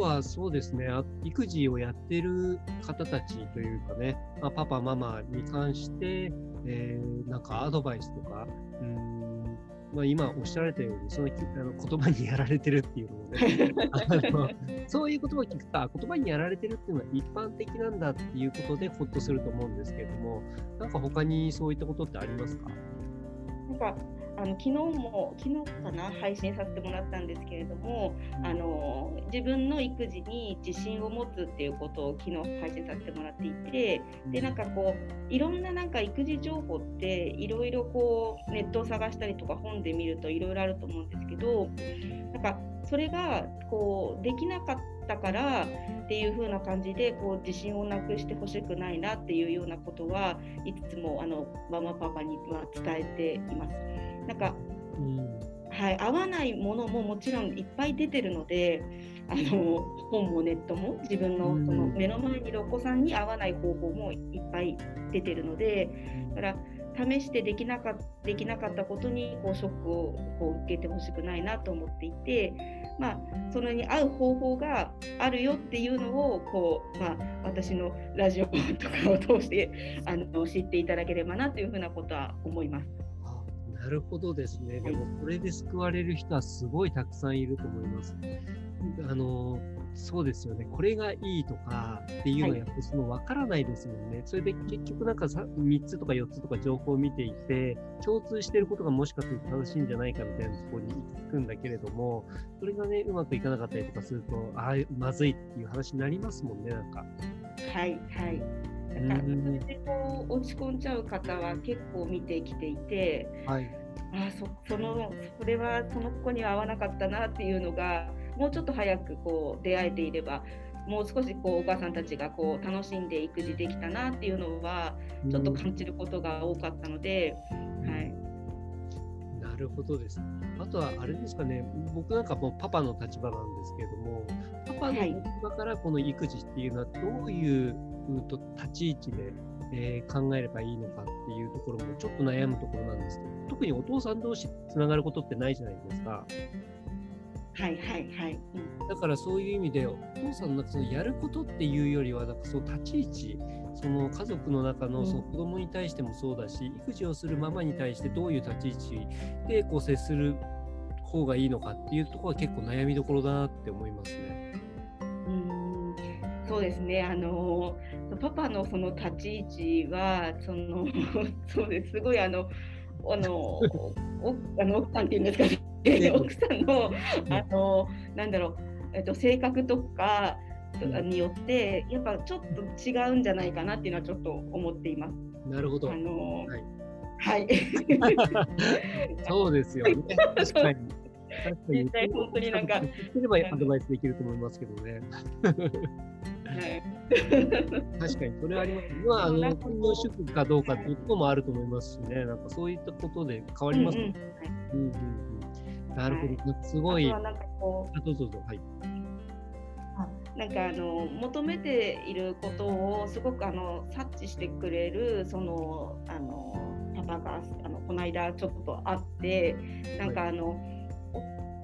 はそうですね、育児をやってる方たちというかね、まあ、パパ、ママに関して、えー、なんかアドバイスとか、うんまあ、今おっしゃられたように、そのあの言葉にやられてるっていうのもね、そういう言葉を聞くと、言葉にやられてるっていうのは一般的なんだっていうことでほっとすると思うんですけれども、なんか他にそういったことってありますか？なんかあの昨日も昨日かな配信させてもらったんですけれどもあの自分の育児に自信を持つっていうことを昨日配信させてもらっていてでなんかこういろんななんか育児情報っていろいろこうネットを探したりとか本で見るといろいろあると思うんですけどなんかそれがこうできなかったからっていう風な感じでこう自信をなくしてほしくないなっていうようなことはいつもあのママパパには伝えています。なんか、うん、はい、合わないものももちろんいっぱい出てるのであの本もネットも自分のその目の前にいるお子さんに合わない方法もいっぱい出てるのでだから試してできなかできなかったことにこうショックをこう受けてほしくないなと思っていて、まあ、それに合う方法があるよっていうのをこう、まあ、私のラジオとかを通して あの知っていただければなというふうなことは思います。なるほどですね。でも、これで救われる人はすごいたくさんいると思います。あの、そうですよね。これがいいとかっていうのはやっぱりその分からないですもんね。はい、それで結局なんか3つとか4つとか情報を見ていて、共通していることがもしかすると正しいんじゃないかみたいなところに行くんだけれども、それがね、うまくいかなかったりとかすると、ああ、まずいっていう話になりますもんね、なんか。はい、はい。だからそれでこう落ち込んじゃう方は結構見てきていて、はい、あそそのそれはその子には合わなかったなっていうのがもうちょっと早くこう出会えていればもう少しこうお母さんたちがこう楽しんで育児できたなっていうのはちょっと感じることが多かったので、はい、なるほどです。あとはあれですかね、僕なんかもうパパの立場なんですけれども、パパの立場からこの育児っていうのはどういううんと立ち位置で、えー、考えればいいのかっていうところもちょっと悩むところなんですけど、特にお父さん同士つながることってないじゃないですか。はいはいはい。うん、だからそういう意味で、お父さんのそのやることっていうよりは、なんかその立ち位置、その家族の中のその子供に対してもそうだし、育児をするママに対してどういう立ち位置でこう接する方がいいのかっていうところは結構悩みどころだなって思いますね。うん。そうですね。あのパパのその立ち位置はその そうです。すごいあのあのおあの奥さんっていうんですかね奥さんのあのなんだろう、えっと、性格とかによってやっぱちょっと違うんじゃないかなっていうのはちょっと思っています。なるほど。あの、はい。はい、そうですよね。確かに。確かに。実際本当になんか。でればアドバイスできると思いますけどね。はい、確かにそれはあります。まあ、あの、本業主婦かどうかっていうこともあると思いますしね、なんかそういったことで変わりますね。うんうん、うんうん、なるほど、すごい。なんかこう、どうぞどうぞ、はい。なんかあの求めていることをすごくあの察知してくれるそのあのパパがあのこの間ちょっと会ってなんかあの、はい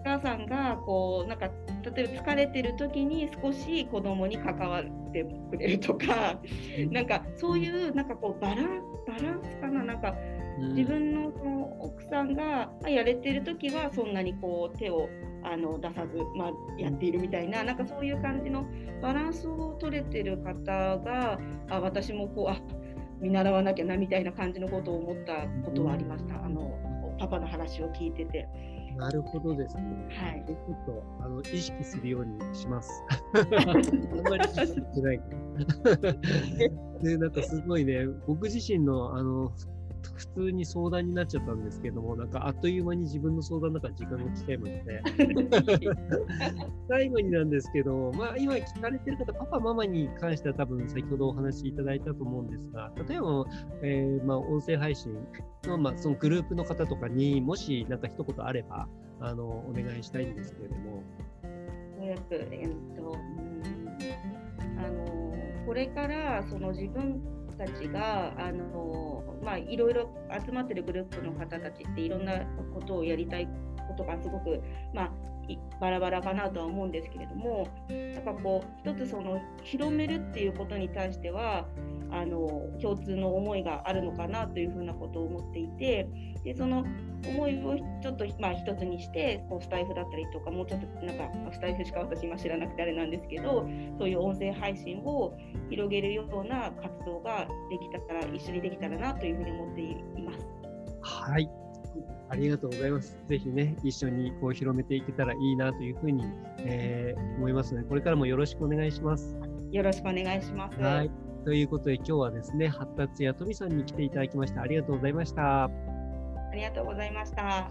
母さんがこうなんか例えば疲れてる時に少し子供に関わってくれるとか、なんかそういうなんかこうバランスバランスかななんか自分のその奥さんがやれてる時はそんなにこう手をあの出さず、まあ、やっているみたいななんかそういう感じのバランスを取れてる方があ私もこうあ見習わなきゃなみたいな感じのことを思ったことはありました、あのパパの話を聞いてて。なるほどですね。はい。ちょっとあの意識するようにします。あんまり意識してない。で、なんかすごいね、僕自身のあの普通に相談になっちゃったんですけども、なんかあっという間に自分の相談の中時間が来ちゃいまして、最後になんですけど、まあ今聞かれてる方、パパ、ママに関しては多分先ほどお話しいただいたと思うんですが、例えば、えー、まあ音声配信の,、まあそのグループの方とかにもしなんか一言あれば、あのお願いしたいんですけれども。えっと、えっと、うんあのこれからその自分たちがあの、まあ、いろいろ集まってるグループの方たちっていろんなことをやりたいことがすごく、まあ、バラバラかなとは思うんですけれどもやっぱこう一つその広めるっていうことに対してはあの共通の思いがあるのかなというふうなことを思っていてでその思いをちょっと、まあ、一つにしてこうスタイフだったりとかもうちょっとなんかスタイフしか私今知らなくてあれなんですけどそういう音声配信を広げるような活動ができたら一緒にできたらなというふうに思っています。はいありがとうございます。ぜひね、一緒にこう広めていけたらいいなというふうに、えー、思いますので、これからもよろしくお願いします。よろしくお願いします。はい。ということで、今日はですね、発達や富さんに来ていただきました。ありがとうございました。ありがとうございました。